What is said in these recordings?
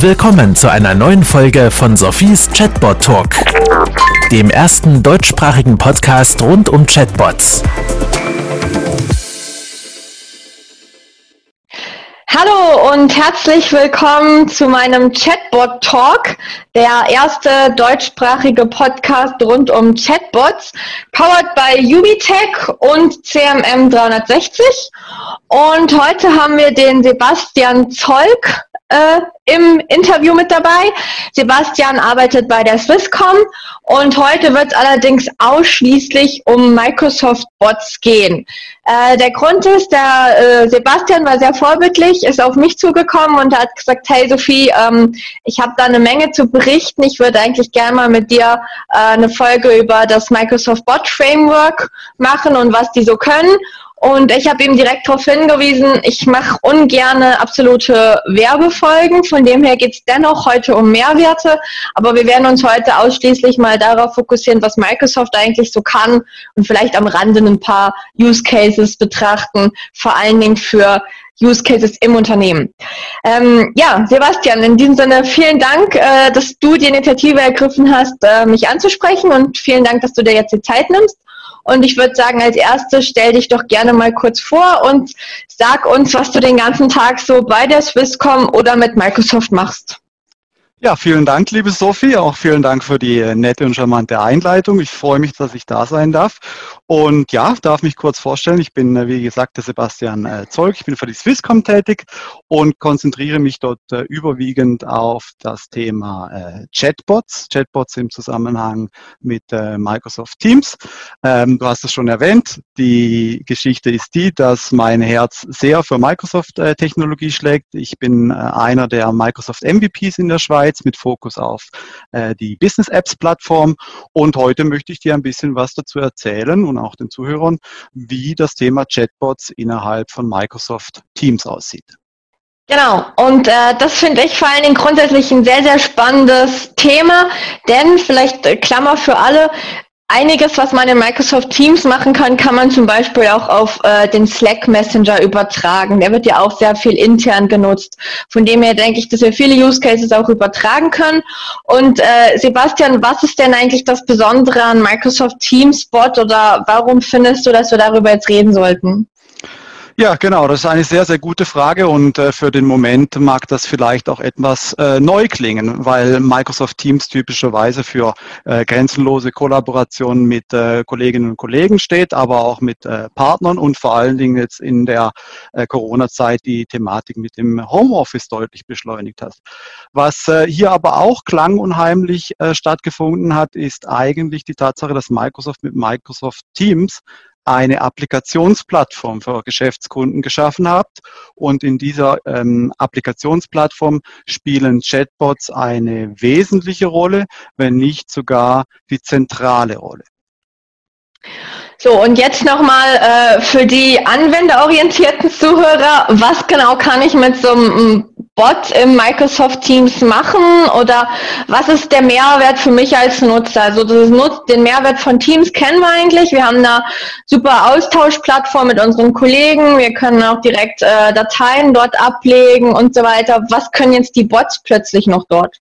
Willkommen zu einer neuen Folge von Sophies Chatbot Talk, dem ersten deutschsprachigen Podcast rund um Chatbots. Hallo und herzlich willkommen zu meinem Chatbot Talk, der erste deutschsprachige Podcast rund um Chatbots, powered by Ubitech und CMM 360. Und heute haben wir den Sebastian Zolk äh, im Interview mit dabei. Sebastian arbeitet bei der Swisscom und heute wird es allerdings ausschließlich um Microsoft Bots gehen. Äh, der Grund ist, der äh, Sebastian war sehr vorbildlich, ist auf mich zugekommen und hat gesagt, hey Sophie, ähm, ich habe da eine Menge zu berichten. Ich würde eigentlich gerne mal mit dir äh, eine Folge über das Microsoft Bot Framework machen und was die so können. Und ich habe ihm direkt darauf hingewiesen, ich mache ungerne absolute Werbefolgen. Von dem her geht es dennoch heute um Mehrwerte. Aber wir werden uns heute ausschließlich mal darauf fokussieren, was Microsoft eigentlich so kann und vielleicht am Rande ein paar Use Cases betrachten, vor allen Dingen für Use Cases im Unternehmen. Ähm, ja, Sebastian, in diesem Sinne vielen Dank, äh, dass du die Initiative ergriffen hast, äh, mich anzusprechen und vielen Dank, dass du dir jetzt die Zeit nimmst. Und ich würde sagen, als erstes stell dich doch gerne mal kurz vor und sag uns, was du den ganzen Tag so bei der Swisscom oder mit Microsoft machst. Ja, vielen Dank, liebe Sophie. Auch vielen Dank für die nette und charmante Einleitung. Ich freue mich, dass ich da sein darf. Und ja, darf mich kurz vorstellen. Ich bin, äh, wie gesagt, der Sebastian äh, Zeug. Ich bin für die Swisscom tätig und konzentriere mich dort äh, überwiegend auf das Thema Chatbots. Chatbots im Zusammenhang mit Microsoft Teams. Ähm, du hast es schon erwähnt. Die Geschichte ist die, dass mein Herz sehr für Microsoft-Technologie schlägt. Ich bin einer der Microsoft MVPs in der Schweiz Insights mit Fokus auf äh, die Business Apps Plattform. Und heute möchte ich dir ein bisschen was dazu erzählen und auch den Zuhörern, wie das Thema Chatbots innerhalb von Microsoft Teams aussieht. Genau, und äh, das finde ich vor allen Dingen grundsätzlich ein sehr, sehr spannendes Thema, denn vielleicht äh, Klammer für alle, Einiges, was man in Microsoft Teams machen kann, kann man zum Beispiel auch auf äh, den Slack Messenger übertragen. Der wird ja auch sehr viel intern genutzt. Von dem her denke ich, dass wir viele Use Cases auch übertragen können. Und äh, Sebastian, was ist denn eigentlich das Besondere an Microsoft Teams Bot oder warum findest du, dass wir darüber jetzt reden sollten? Ja, genau, das ist eine sehr, sehr gute Frage und äh, für den Moment mag das vielleicht auch etwas äh, neu klingen, weil Microsoft Teams typischerweise für äh, grenzenlose Kollaboration mit äh, Kolleginnen und Kollegen steht, aber auch mit äh, Partnern und vor allen Dingen jetzt in der äh, Corona-Zeit die Thematik mit dem Homeoffice deutlich beschleunigt hat. Was hier aber auch klangunheimlich stattgefunden hat, ist eigentlich die Tatsache, dass Microsoft mit Microsoft Teams eine Applikationsplattform für Geschäftskunden geschaffen habt. Und in dieser ähm, Applikationsplattform spielen Chatbots eine wesentliche Rolle, wenn nicht sogar die zentrale Rolle. So, und jetzt nochmal äh, für die anwenderorientierten Zuhörer, was genau kann ich mit so einem Bot im Microsoft Teams machen oder was ist der Mehrwert für mich als Nutzer? Also Nutz, den Mehrwert von Teams kennen wir eigentlich. Wir haben eine super Austauschplattform mit unseren Kollegen. Wir können auch direkt äh, Dateien dort ablegen und so weiter. Was können jetzt die Bots plötzlich noch dort?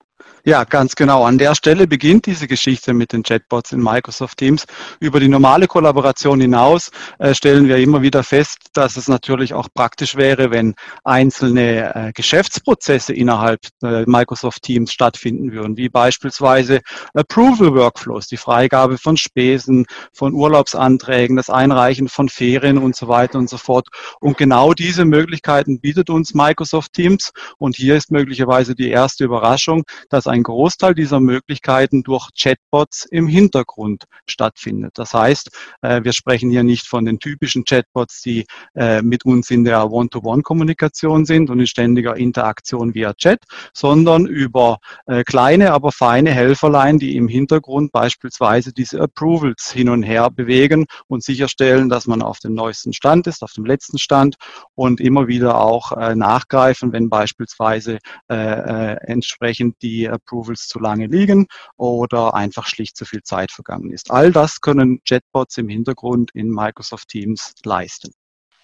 Ja, ganz genau. An der Stelle beginnt diese Geschichte mit den Chatbots in Microsoft Teams. Über die normale Kollaboration hinaus äh, stellen wir immer wieder fest, dass es natürlich auch praktisch wäre, wenn einzelne äh, Geschäftsprozesse innerhalb äh, Microsoft Teams stattfinden würden, wie beispielsweise Approval Workflows, die Freigabe von Spesen, von Urlaubsanträgen, das Einreichen von Ferien und so weiter und so fort. Und genau diese Möglichkeiten bietet uns Microsoft Teams. Und hier ist möglicherweise die erste Überraschung, dass ein ein Großteil dieser Möglichkeiten durch Chatbots im Hintergrund stattfindet. Das heißt, äh, wir sprechen hier nicht von den typischen Chatbots, die äh, mit uns in der One-to-One-Kommunikation sind und in ständiger Interaktion via Chat, sondern über äh, kleine, aber feine Helferlein, die im Hintergrund beispielsweise diese Approvals hin und her bewegen und sicherstellen, dass man auf dem neuesten Stand ist, auf dem letzten Stand und immer wieder auch nachgreifen, wenn beispielsweise entsprechend die Approvals zu lange liegen oder einfach schlicht zu viel Zeit vergangen ist. All das können Chatbots im Hintergrund in Microsoft Teams leisten.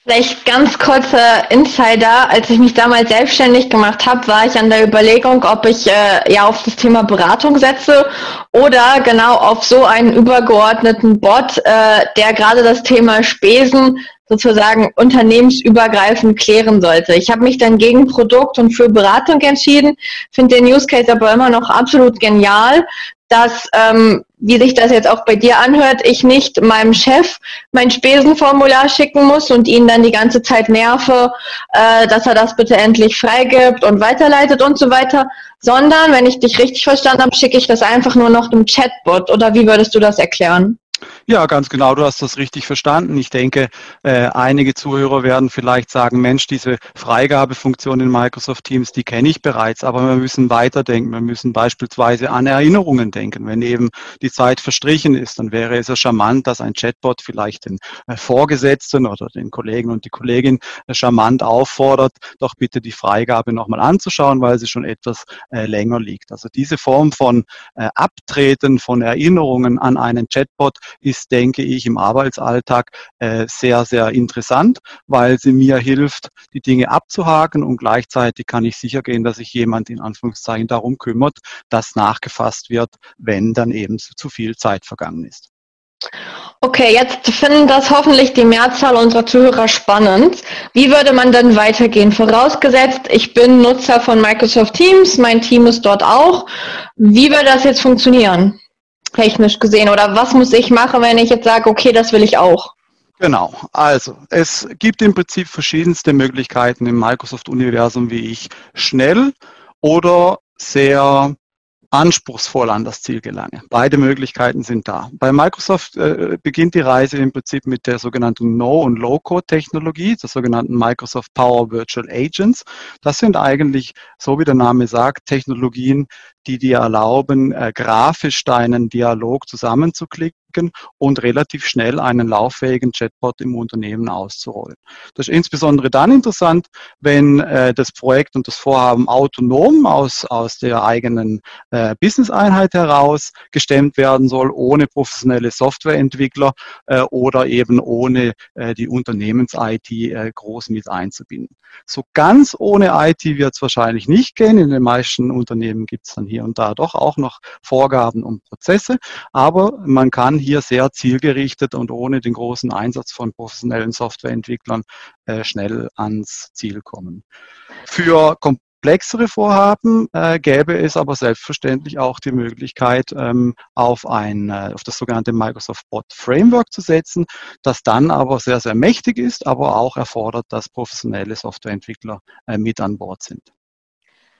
Vielleicht ganz kurzer Insider. Als ich mich damals selbstständig gemacht habe, war ich an der Überlegung, ob ich äh, ja auf das Thema Beratung setze oder genau auf so einen übergeordneten Bot, äh, der gerade das Thema Spesen sozusagen unternehmensübergreifend klären sollte. Ich habe mich dann gegen Produkt und für Beratung entschieden, finde den Use Case aber immer noch absolut genial, dass, ähm, wie sich das jetzt auch bei dir anhört, ich nicht meinem Chef mein Spesenformular schicken muss und ihn dann die ganze Zeit nerve, äh, dass er das bitte endlich freigibt und weiterleitet und so weiter, sondern, wenn ich dich richtig verstanden habe, schicke ich das einfach nur noch dem Chatbot oder wie würdest du das erklären? Ja, ganz genau, du hast das richtig verstanden. Ich denke, äh, einige Zuhörer werden vielleicht sagen, Mensch, diese Freigabefunktion in Microsoft Teams, die kenne ich bereits, aber wir müssen weiterdenken. Wir müssen beispielsweise an Erinnerungen denken. Wenn eben die Zeit verstrichen ist, dann wäre es ja charmant, dass ein Chatbot vielleicht den äh, Vorgesetzten oder den Kollegen und die Kollegin äh, charmant auffordert, doch bitte die Freigabe nochmal anzuschauen, weil sie schon etwas äh, länger liegt. Also diese Form von äh, Abtreten von Erinnerungen an einen Chatbot ist, denke ich, im Arbeitsalltag äh, sehr, sehr interessant, weil sie mir hilft, die Dinge abzuhaken und gleichzeitig kann ich sicher gehen, dass sich jemand in Anführungszeichen darum kümmert, dass nachgefasst wird, wenn dann eben zu viel Zeit vergangen ist. Okay, jetzt finden das hoffentlich die Mehrzahl unserer Zuhörer spannend. Wie würde man dann weitergehen? Vorausgesetzt, ich bin Nutzer von Microsoft Teams, mein Team ist dort auch. Wie würde das jetzt funktionieren? Technisch gesehen? Oder was muss ich machen, wenn ich jetzt sage, okay, das will ich auch? Genau, also es gibt im Prinzip verschiedenste Möglichkeiten im Microsoft-Universum, wie ich schnell oder sehr anspruchsvoll an das Ziel gelange. Beide Möglichkeiten sind da. Bei Microsoft äh, beginnt die Reise im Prinzip mit der sogenannten No- und Low-Code-Technologie, der sogenannten Microsoft Power Virtual Agents. Das sind eigentlich, so wie der Name sagt, Technologien, die dir erlauben, äh, grafisch deinen Dialog zusammenzuklicken und relativ schnell einen lauffähigen Chatbot im Unternehmen auszurollen. Das ist insbesondere dann interessant, wenn äh, das Projekt und das Vorhaben autonom aus, aus der eigenen äh, Business-Einheit heraus gestemmt werden soll, ohne professionelle Softwareentwickler äh, oder eben ohne äh, die Unternehmens-IT äh, groß mit einzubinden. So ganz ohne IT wird es wahrscheinlich nicht gehen. In den meisten Unternehmen gibt es dann hier und da doch auch noch Vorgaben und Prozesse, aber man kann hier sehr zielgerichtet und ohne den großen Einsatz von professionellen Softwareentwicklern äh, schnell ans Ziel kommen. Für komplexere Vorhaben äh, gäbe es aber selbstverständlich auch die Möglichkeit, ähm, auf, ein, äh, auf das sogenannte Microsoft Bot Framework zu setzen, das dann aber sehr, sehr mächtig ist, aber auch erfordert, dass professionelle Softwareentwickler äh, mit an Bord sind.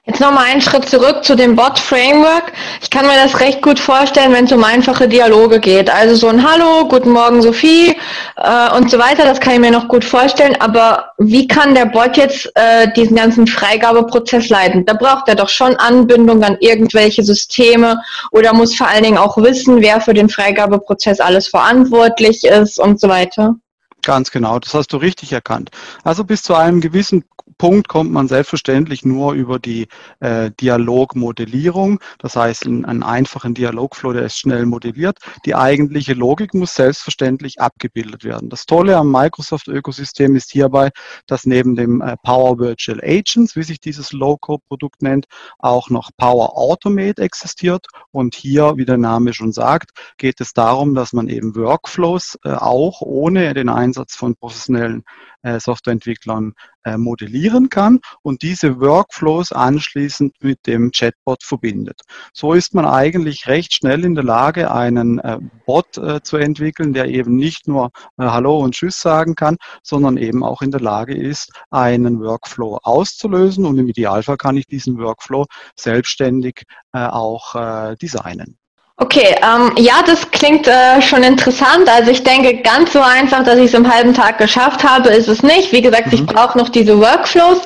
Jetzt nochmal einen Schritt zurück zu dem Bot-Framework. Ich kann mir das recht gut vorstellen, wenn es um einfache Dialoge geht. Also so ein Hallo, guten Morgen Sophie äh, und so weiter, das kann ich mir noch gut vorstellen. Aber wie kann der Bot jetzt äh, diesen ganzen Freigabeprozess leiten? Da braucht er doch schon Anbindung an irgendwelche Systeme oder muss vor allen Dingen auch wissen, wer für den Freigabeprozess alles verantwortlich ist und so weiter. Ganz genau, das hast du richtig erkannt. Also bis zu einem gewissen Punkt kommt man selbstverständlich nur über die äh, Dialogmodellierung. Das heißt, in einen einfachen Dialogflow, der ist schnell modelliert. Die eigentliche Logik muss selbstverständlich abgebildet werden. Das Tolle am Microsoft-Ökosystem ist hierbei, dass neben dem äh, Power Virtual Agents, wie sich dieses Low-Code-Produkt nennt, auch noch Power Automate existiert. Und hier, wie der Name schon sagt, geht es darum, dass man eben Workflows äh, auch ohne den Einsatz von professionellen äh, Softwareentwicklern äh, modellieren kann und diese Workflows anschließend mit dem Chatbot verbindet. So ist man eigentlich recht schnell in der Lage, einen äh, Bot äh, zu entwickeln, der eben nicht nur äh, Hallo und Tschüss sagen kann, sondern eben auch in der Lage ist, einen Workflow auszulösen und im Idealfall kann ich diesen Workflow selbstständig äh, auch designen. Okay, ähm, ja, das klingt äh, schon interessant. Also ich denke, ganz so einfach, dass ich es im halben Tag geschafft habe, ist es nicht. Wie gesagt, mhm. ich brauche noch diese Workflows.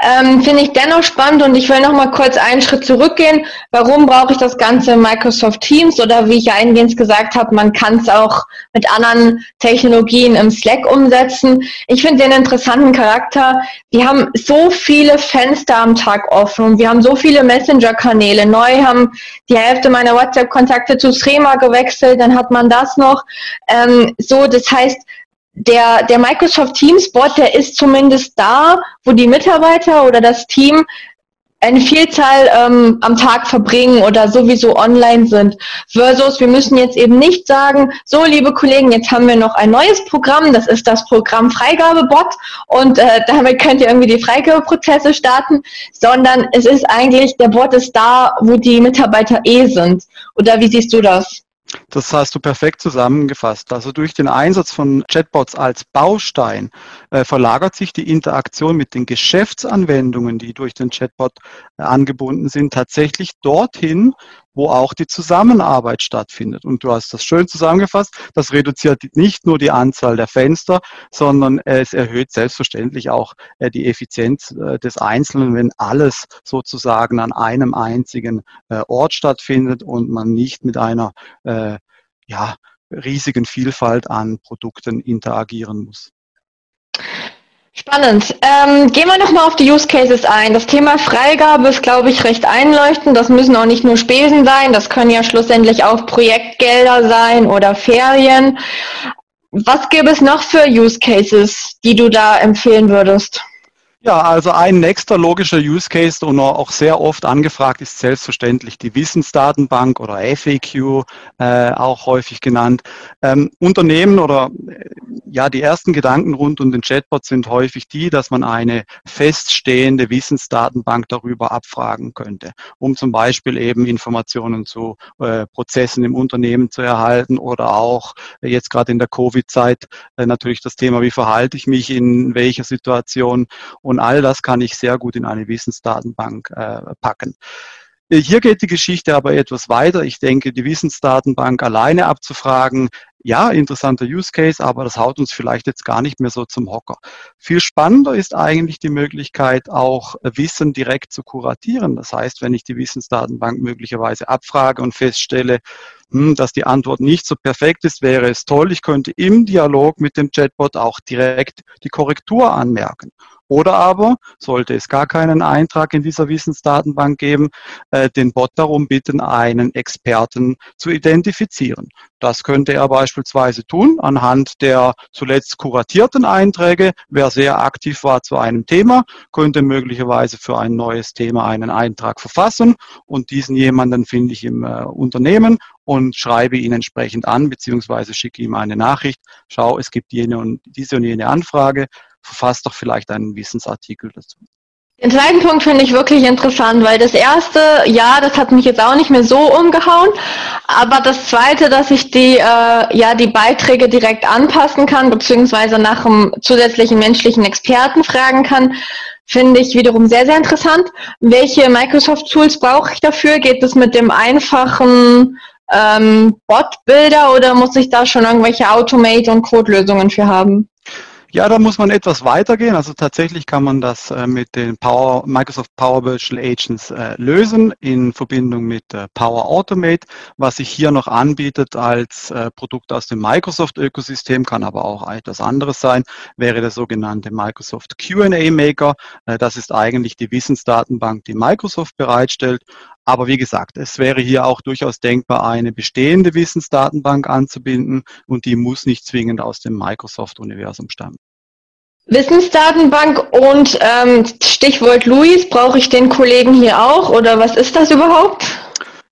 Ähm, Finde ich dennoch spannend und ich will noch mal kurz einen Schritt zurückgehen. Warum brauche ich das Ganze in Microsoft Teams oder wie ich eingehend gesagt habe, man kann es auch mit anderen Technologien im Slack umsetzen. Ich finde den interessanten Charakter. Wir haben so viele Fenster am Tag offen und wir haben so viele Messenger-Kanäle. Neu haben die Hälfte meiner WhatsApp Kontakte zu Schema gewechselt, dann hat man das noch. Ähm, so, das heißt, der, der Microsoft Teams Bot, der ist zumindest da, wo die Mitarbeiter oder das Team eine Vielzahl ähm, am Tag verbringen oder sowieso online sind. Versus, wir müssen jetzt eben nicht sagen, so liebe Kollegen, jetzt haben wir noch ein neues Programm, das ist das Programm Freigabebot und äh, damit könnt ihr irgendwie die Freigabeprozesse starten, sondern es ist eigentlich, der Bot ist da, wo die Mitarbeiter eh sind. Oder wie siehst du das? Das hast du perfekt zusammengefasst. Also durch den Einsatz von Chatbots als Baustein äh, verlagert sich die Interaktion mit den Geschäftsanwendungen, die durch den Chatbot äh, angebunden sind, tatsächlich dorthin, wo auch die Zusammenarbeit stattfindet. Und du hast das schön zusammengefasst. Das reduziert nicht nur die Anzahl der Fenster, sondern es erhöht selbstverständlich auch äh, die Effizienz äh, des Einzelnen, wenn alles sozusagen an einem einzigen äh, Ort stattfindet und man nicht mit einer ja, riesigen Vielfalt an Produkten interagieren muss. Spannend. Ähm, gehen wir nochmal auf die Use Cases ein. Das Thema Freigabe ist, glaube ich, recht einleuchtend. Das müssen auch nicht nur Spesen sein, das können ja schlussendlich auch Projektgelder sein oder Ferien. Was gäbe es noch für Use Cases, die du da empfehlen würdest? Ja, also ein nächster logischer Use Case und auch sehr oft angefragt ist selbstverständlich die Wissensdatenbank oder FAQ, äh, auch häufig genannt. Ähm, Unternehmen oder äh, ja, die ersten Gedanken rund um den Chatbot sind häufig die, dass man eine feststehende Wissensdatenbank darüber abfragen könnte, um zum Beispiel eben Informationen zu äh, Prozessen im Unternehmen zu erhalten oder auch jetzt gerade in der Covid-Zeit äh, natürlich das Thema, wie verhalte ich mich in welcher Situation und all das kann ich sehr gut in eine Wissensdatenbank äh, packen. Äh, hier geht die Geschichte aber etwas weiter. Ich denke, die Wissensdatenbank alleine abzufragen, ja, interessanter Use Case, aber das haut uns vielleicht jetzt gar nicht mehr so zum Hocker. Viel spannender ist eigentlich die Möglichkeit, auch Wissen direkt zu kuratieren. Das heißt, wenn ich die Wissensdatenbank möglicherweise abfrage und feststelle, dass die Antwort nicht so perfekt ist, wäre es toll. Ich könnte im Dialog mit dem Chatbot auch direkt die Korrektur anmerken. Oder aber, sollte es gar keinen Eintrag in dieser Wissensdatenbank geben, äh, den Bot darum bitten, einen Experten zu identifizieren. Das könnte er beispielsweise tun anhand der zuletzt kuratierten Einträge. Wer sehr aktiv war zu einem Thema, könnte möglicherweise für ein neues Thema einen Eintrag verfassen und diesen jemanden finde ich im äh, Unternehmen und schreibe ihn entsprechend an, beziehungsweise schicke ihm eine Nachricht. Schau, es gibt jene und diese und jene Anfrage verfasst doch vielleicht einen Wissensartikel dazu. Den zweiten Punkt finde ich wirklich interessant, weil das erste, ja, das hat mich jetzt auch nicht mehr so umgehauen, aber das zweite, dass ich die, äh, ja, die Beiträge direkt anpassen kann, beziehungsweise nach einem zusätzlichen menschlichen Experten fragen kann, finde ich wiederum sehr, sehr interessant. Welche Microsoft-Tools brauche ich dafür? Geht es mit dem einfachen ähm, Bot-Builder oder muss ich da schon irgendwelche Automate- und Code-Lösungen für haben? Ja, da muss man etwas weitergehen. Also tatsächlich kann man das äh, mit den Power, Microsoft Power Virtual Agents äh, lösen in Verbindung mit äh, Power Automate. Was sich hier noch anbietet als äh, Produkt aus dem Microsoft-Ökosystem, kann aber auch etwas anderes sein, wäre der sogenannte Microsoft Q&A Maker. Äh, das ist eigentlich die Wissensdatenbank, die Microsoft bereitstellt. Aber wie gesagt, es wäre hier auch durchaus denkbar, eine bestehende Wissensdatenbank anzubinden und die muss nicht zwingend aus dem Microsoft-Universum stammen. Wissensdatenbank und ähm, Stichwort Luis, brauche ich den Kollegen hier auch oder was ist das überhaupt?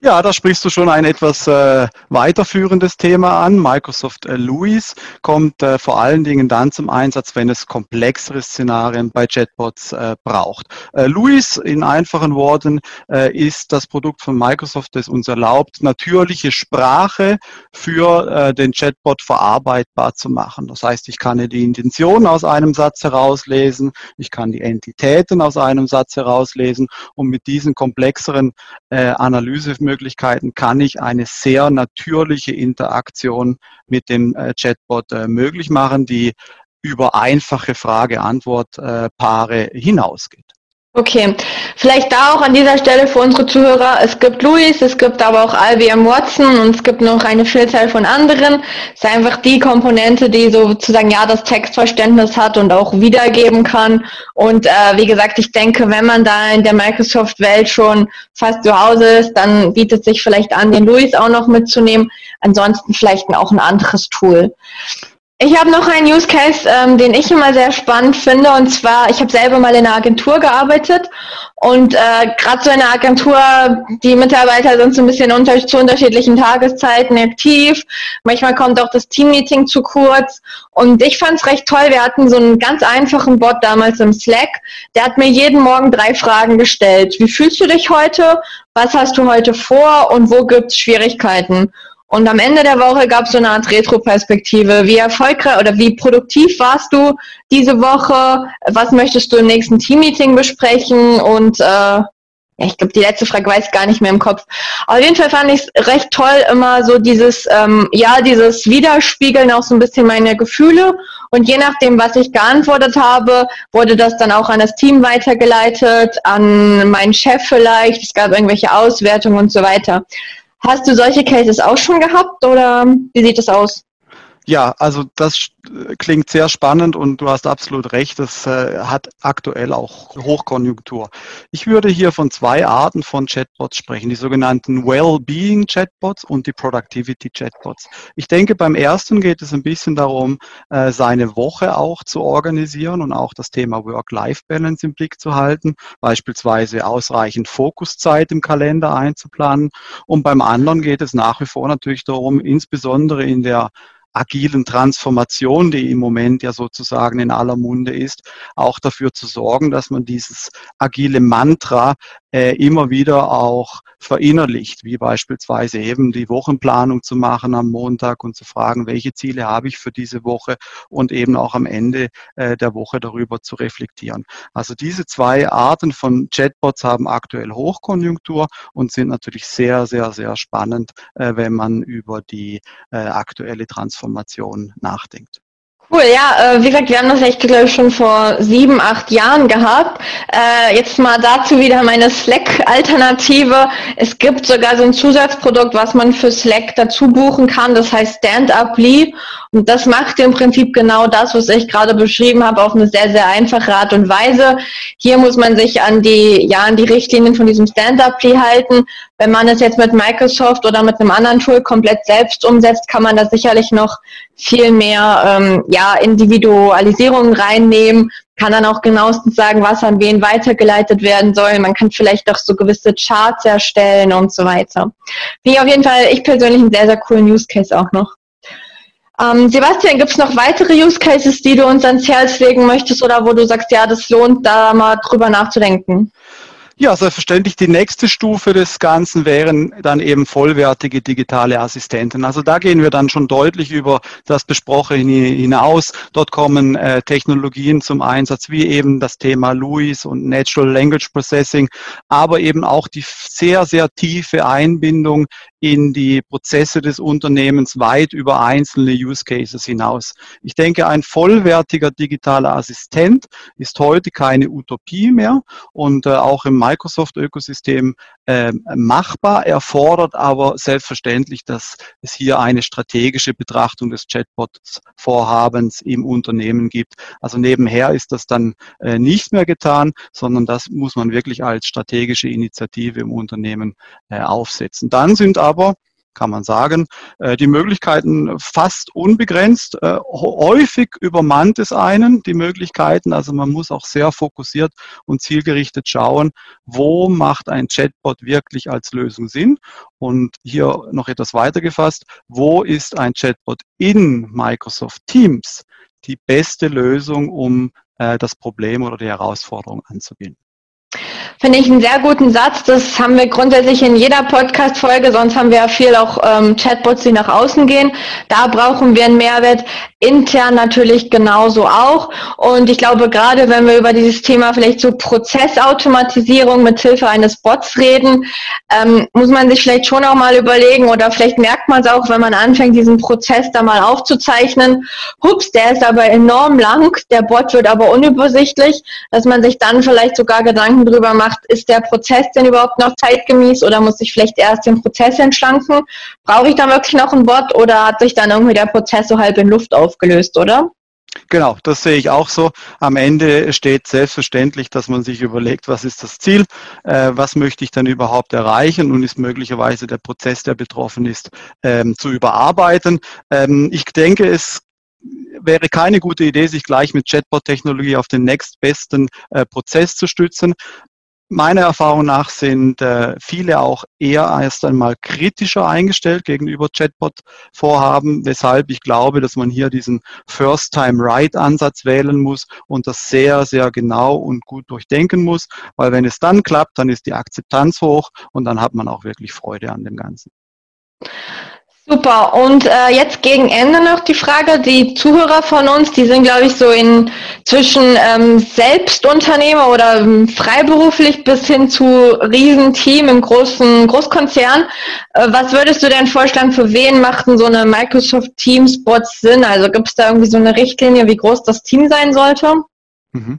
Ja, da sprichst du schon ein etwas äh, weiterführendes Thema an. Microsoft äh, Louis kommt äh, vor allen Dingen dann zum Einsatz, wenn es komplexere Szenarien bei Chatbots äh, braucht. Äh, Louis in einfachen Worten äh, ist das Produkt von Microsoft, das uns erlaubt, natürliche Sprache für den Chatbot verarbeitbar zu machen. Das heißt, ich kann die Intention aus einem Satz herauslesen, ich kann die Entitäten aus einem Satz herauslesen und mit diesen komplexeren Analyse Möglichkeiten kann ich eine sehr natürliche Interaktion mit dem äh, Chatbot äh, möglich machen, die über einfache Frage-Antwort-Paare äh, hinausgeht. Okay, vielleicht da auch an dieser Stelle für unsere Zuhörer, es gibt Louis, es gibt aber auch IBM Watson und es gibt noch eine Vielzahl von anderen. Es ist einfach die Komponente, die sozusagen ja das Textverständnis hat und auch wiedergeben kann. Und äh, wie gesagt, ich denke, wenn man da in der Microsoft-Welt schon fast zu Hause ist, dann bietet sich vielleicht an, den Louis auch noch mitzunehmen. Ansonsten vielleicht auch ein anderes Tool. Ich habe noch einen Use Case, ähm, den ich immer sehr spannend finde. Und zwar, ich habe selber mal in einer Agentur gearbeitet. Und äh, gerade so in einer Agentur, die Mitarbeiter sind so ein bisschen unter, zu unterschiedlichen Tageszeiten aktiv. Manchmal kommt auch das Teammeeting zu kurz. Und ich fand es recht toll. Wir hatten so einen ganz einfachen Bot damals im Slack. Der hat mir jeden Morgen drei Fragen gestellt. Wie fühlst du dich heute? Was hast du heute vor? Und wo gibt es Schwierigkeiten? Und am Ende der Woche gab es so eine Art Retroperspektive. Wie erfolgreich oder wie produktiv warst du diese Woche? Was möchtest du im nächsten Teammeeting besprechen? Und äh, ja, ich glaube, die letzte Frage weiß ich gar nicht mehr im Kopf. auf jeden Fall fand ich es recht toll, immer so dieses, ähm, ja, dieses Widerspiegeln auch so ein bisschen meine Gefühle. Und je nachdem, was ich geantwortet habe, wurde das dann auch an das Team weitergeleitet, an meinen Chef vielleicht. Es gab irgendwelche Auswertungen und so weiter. Hast du solche Cases auch schon gehabt oder wie sieht es aus? Ja, also das klingt sehr spannend und du hast absolut recht, das äh, hat aktuell auch Hochkonjunktur. Ich würde hier von zwei Arten von Chatbots sprechen, die sogenannten Well-Being Chatbots und die Productivity Chatbots. Ich denke, beim ersten geht es ein bisschen darum, äh, seine Woche auch zu organisieren und auch das Thema Work-Life-Balance im Blick zu halten, beispielsweise ausreichend Fokuszeit im Kalender einzuplanen. Und beim anderen geht es nach wie vor natürlich darum, insbesondere in der agilen Transformation, die im Moment ja sozusagen in aller Munde ist, auch dafür zu sorgen, dass man dieses agile Mantra äh, immer wieder auch verinnerlicht, wie beispielsweise eben die Wochenplanung zu machen am Montag und zu fragen, welche Ziele habe ich für diese Woche und eben auch am Ende äh, der Woche darüber zu reflektieren. Also diese zwei Arten von Chatbots haben aktuell Hochkonjunktur und sind natürlich sehr, sehr, sehr spannend, äh, wenn man über die äh, aktuelle Transformation nachdenkt. Cool, ja, äh, wie gesagt, wir haben das echt, glaube ich, schon vor sieben, acht Jahren gehabt. Äh, jetzt mal dazu wieder meine Slack-Alternative. Es gibt sogar so ein Zusatzprodukt, was man für Slack dazu buchen kann. Das heißt Stand-Up-Lee. Und das macht im Prinzip genau das, was ich gerade beschrieben habe, auf eine sehr, sehr einfache Art und Weise. Hier muss man sich an die, ja, an die Richtlinien von diesem Stand-Up-Lee halten. Wenn man es jetzt mit Microsoft oder mit einem anderen Tool komplett selbst umsetzt, kann man da sicherlich noch viel mehr ähm, ja, Individualisierung reinnehmen, kann dann auch genauestens sagen, was an wen weitergeleitet werden soll. Man kann vielleicht auch so gewisse Charts erstellen und so weiter. Wie auf jeden Fall, ich persönlich einen sehr, sehr coolen Use Case auch noch. Ähm, Sebastian, gibt es noch weitere Use Cases, die du uns ans Herz legen möchtest oder wo du sagst, ja, das lohnt, da mal drüber nachzudenken? Ja, selbstverständlich. Die nächste Stufe des Ganzen wären dann eben vollwertige digitale Assistenten. Also da gehen wir dann schon deutlich über das Besprochene hinaus. Dort kommen äh, Technologien zum Einsatz, wie eben das Thema LUIS und Natural Language Processing, aber eben auch die sehr, sehr tiefe Einbindung in die Prozesse des Unternehmens weit über einzelne Use Cases hinaus. Ich denke, ein vollwertiger digitaler Assistent ist heute keine Utopie mehr und äh, auch im Microsoft-Ökosystem äh, machbar, erfordert aber selbstverständlich, dass es hier eine strategische Betrachtung des Chatbot-Vorhabens im Unternehmen gibt. Also nebenher ist das dann äh, nicht mehr getan, sondern das muss man wirklich als strategische Initiative im Unternehmen äh, aufsetzen. Dann sind aber kann man sagen. Äh, die Möglichkeiten fast unbegrenzt. Äh, häufig übermannt es einen, die Möglichkeiten. Also man muss auch sehr fokussiert und zielgerichtet schauen, wo macht ein Chatbot wirklich als Lösung Sinn. Und hier noch etwas weiter gefasst, wo ist ein Chatbot in Microsoft Teams die beste Lösung, um äh, das Problem oder die Herausforderung anzugehen. Finde ich einen sehr guten Satz. Das haben wir grundsätzlich in jeder Podcast-Folge, sonst haben wir ja viel auch ähm, Chatbots, die nach außen gehen. Da brauchen wir einen Mehrwert. Intern natürlich genauso auch. Und ich glaube, gerade wenn wir über dieses Thema vielleicht so Prozessautomatisierung mit Hilfe eines Bots reden, ähm, muss man sich vielleicht schon auch mal überlegen oder vielleicht merkt man es auch, wenn man anfängt, diesen Prozess da mal aufzuzeichnen. Hups, der ist aber enorm lang, der Bot wird aber unübersichtlich, dass man sich dann vielleicht sogar Gedanken drüber macht, ist der Prozess denn überhaupt noch zeitgemäß oder muss ich vielleicht erst den Prozess entschlanken? Brauche ich da wirklich noch einen Bot oder hat sich dann irgendwie der Prozess so halb in Luft aufgelöst, oder? Genau, das sehe ich auch so. Am Ende steht selbstverständlich, dass man sich überlegt, was ist das Ziel, äh, was möchte ich dann überhaupt erreichen und ist möglicherweise der Prozess, der betroffen ist, ähm, zu überarbeiten. Ähm, ich denke, es wäre keine gute Idee, sich gleich mit Chatbot-Technologie auf den nächstbesten äh, Prozess zu stützen. Meiner Erfahrung nach sind äh, viele auch eher erst einmal kritischer eingestellt gegenüber Chatbot-Vorhaben, weshalb ich glaube, dass man hier diesen First-Time-Right-Ansatz wählen muss und das sehr, sehr genau und gut durchdenken muss, weil wenn es dann klappt, dann ist die Akzeptanz hoch und dann hat man auch wirklich Freude an dem Ganzen. Super. Und äh, jetzt gegen Ende noch die Frage, die Zuhörer von uns, die sind, glaube ich, so in zwischen ähm, Selbstunternehmer oder ähm, freiberuflich bis hin zu Riesenteam im großen Großkonzern. Äh, was würdest du denn vorschlagen, für wen macht denn so eine Microsoft Teams Bots Sinn? Also gibt es da irgendwie so eine Richtlinie, wie groß das Team sein sollte? Mhm.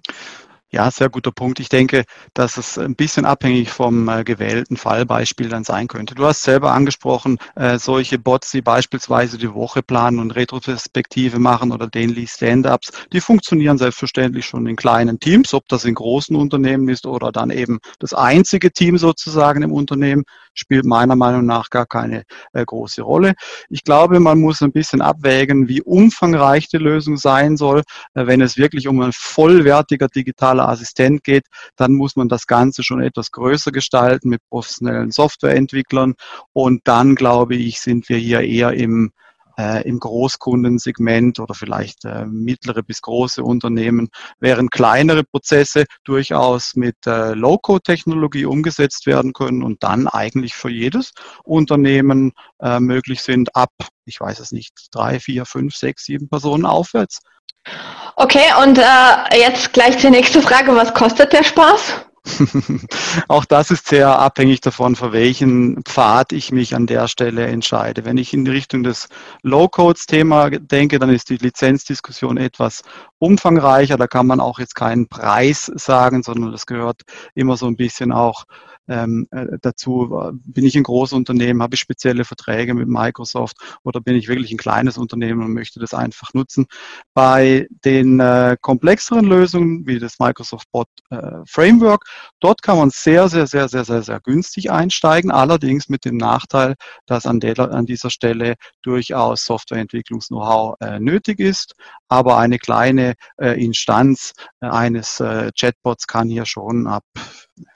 Ja, sehr guter Punkt. Ich denke, dass es ein bisschen abhängig vom äh, gewählten Fallbeispiel dann sein könnte. Du hast selber angesprochen, äh, solche Bots, die beispielsweise die Woche planen und Retroperspektive machen oder Daily Stand-ups, die funktionieren selbstverständlich schon in kleinen Teams, ob das in großen Unternehmen ist oder dann eben das einzige Team sozusagen im Unternehmen, spielt meiner Meinung nach gar keine äh, große Rolle. Ich glaube, man muss ein bisschen abwägen, wie umfangreich die Lösung sein soll. Äh, wenn es wirklich um ein vollwertiger digitaler digitaler Assistent geht, dann muss man das Ganze schon etwas größer gestalten mit professionellen Softwareentwicklern. Und dann, glaube ich, sind wir hier eher im äh, im Großkundensegment oder vielleicht äh, mittlere bis große Unternehmen, während kleinere Prozesse durchaus mit äh, Low-Code-Technologie umgesetzt werden können und dann eigentlich für jedes Unternehmen äh, möglich sind, ab, ich weiß es nicht, drei, vier, fünf, sechs, sieben Personen aufwärts. Okay, und äh, jetzt gleich die nächste Frage. Was kostet der Spaß? Auch das ist sehr abhängig davon, für welchen Pfad ich mich an der Stelle entscheide. Wenn ich in Richtung des Low-Codes-Thema denke, dann ist die Lizenzdiskussion etwas umfangreicher. Da kann man auch jetzt keinen Preis sagen, sondern das gehört immer so ein bisschen auch ähm, äh, dazu, bin ich ein großes Unternehmen, habe ich spezielle Verträge mit Microsoft oder bin ich wirklich ein kleines Unternehmen und möchte das einfach nutzen. Bei den äh, komplexeren Lösungen wie das Microsoft Bot äh, Framework, dort kann man sehr, sehr, sehr, sehr, sehr, sehr günstig einsteigen, allerdings mit dem Nachteil, dass an, der, an dieser Stelle durchaus Softwareentwicklungs-Know-how äh, nötig ist, aber eine kleine äh, Instanz äh, eines Chatbots kann hier schon ab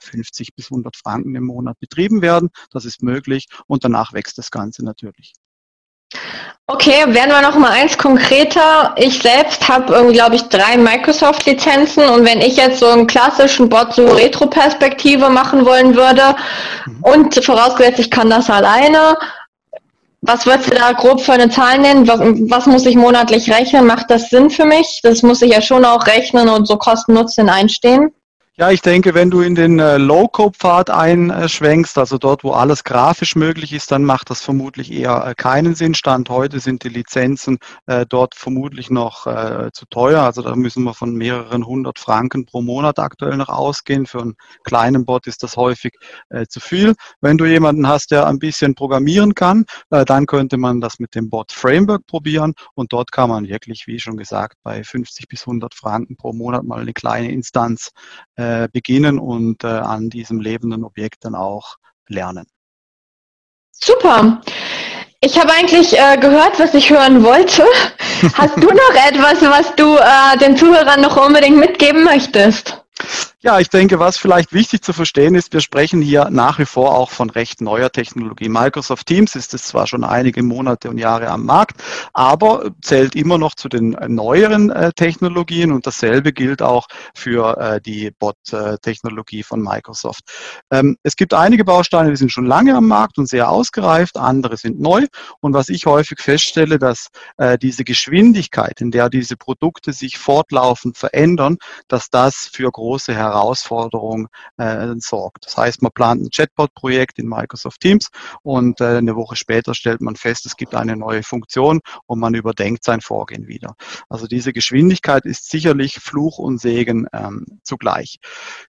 50 bis 100 Franken im Monat betrieben werden. Das ist möglich und danach wächst das Ganze natürlich. Okay, werden wir noch mal eins konkreter. Ich selbst habe irgendwie, glaube ich, drei Microsoft-Lizenzen und wenn ich jetzt so einen klassischen Bot so Retro-Perspektive machen wollen würde mhm. und vorausgesetzt, ich kann das alleine, was würdest du da grob für eine Zahl nennen? Was, was, muss ich monatlich rechnen? Macht das Sinn für mich? Das muss ich ja schon auch rechnen und so Kosten-Nutzen einstehen. Ja, ich denke, wenn du in den äh, Low-Code-Pfad einschwenkst, also dort, wo alles grafisch möglich ist, dann macht das vermutlich eher äh, keinen Sinn. Stand heute sind die Lizenzen äh, dort vermutlich noch zu teuer. Also da müssen wir von mehreren hundert Franken pro Monat aktuell noch ausgehen. Für einen kleinen Bot ist das häufig zu viel. Wenn du jemanden hast, der ein bisschen programmieren kann, dann könnte man das mit dem Bot Framework probieren und dort kann man wirklich, wie schon gesagt, bei 50 bis 100 Franken pro Monat mal eine kleine Instanz äh, beginnen und äh, an diesem lebenden Objekt dann auch lernen. Super. Ich habe eigentlich äh, gehört, was ich hören wollte. Hast du noch etwas, was du äh, den Zuhörern noch unbedingt mitgeben möchtest? Ja, ich denke, was vielleicht wichtig zu verstehen ist, wir sprechen hier nach wie vor auch von recht neuer Technologie. Microsoft Teams ist es zwar schon einige Monate und Jahre am Markt, aber zählt immer noch zu den neueren äh, Technologien und dasselbe gilt auch für äh, die Bot-Technologie von Microsoft. Ähm, es gibt einige Bausteine, die sind schon lange am Markt und sehr ausgereift, andere sind neu und was ich häufig feststelle, dass äh, diese Geschwindigkeit, in der diese Produkte sich fortlaufend verändern, dass das für große Herausforderung äh, sorgt. Das heißt, man plant ein Chatbot-Projekt in Microsoft Teams und äh, eine Woche später stellt man fest, es gibt eine neue Funktion und man überdenkt sein Vorgehen wieder. Also diese Geschwindigkeit ist sicherlich Fluch und Segen ähm, zugleich.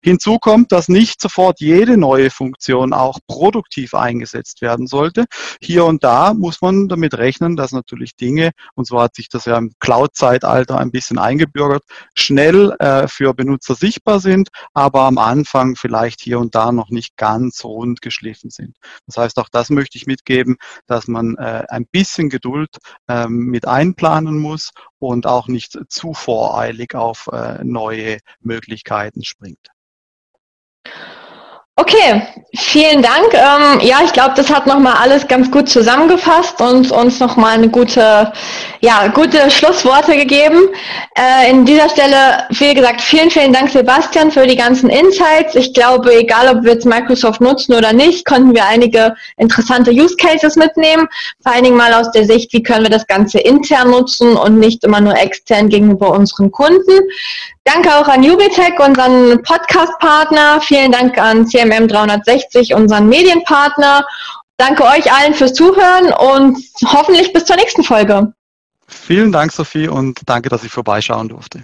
Hinzu kommt, dass nicht sofort jede neue Funktion auch produktiv eingesetzt werden sollte. Hier und da muss man damit rechnen, dass natürlich Dinge, und so hat sich das ja im Cloud-Zeitalter ein bisschen eingebürgert, schnell äh, für Benutzer sichtbar sind aber am Anfang vielleicht hier und da noch nicht ganz rund geschliffen sind. Das heißt, auch das möchte ich mitgeben, dass man äh, ein bisschen Geduld ähm, mit einplanen muss und auch nicht zu voreilig auf äh, neue Möglichkeiten springt. Okay, vielen Dank. Ähm, ja, ich glaube, das hat nochmal alles ganz gut zusammengefasst und uns nochmal eine gute, ja, gute Schlussworte gegeben. Äh, in dieser Stelle, wie gesagt, vielen, vielen Dank, Sebastian, für die ganzen Insights. Ich glaube, egal ob wir jetzt Microsoft nutzen oder nicht, konnten wir einige interessante Use Cases mitnehmen. Vor allen Dingen mal aus der Sicht, wie können wir das Ganze intern nutzen und nicht immer nur extern gegenüber unseren Kunden. Danke auch an Ubitech, unseren Podcast-Partner. Vielen Dank an CMM 360, unseren Medienpartner. Danke euch allen fürs Zuhören und hoffentlich bis zur nächsten Folge. Vielen Dank, Sophie, und danke, dass ich vorbeischauen durfte.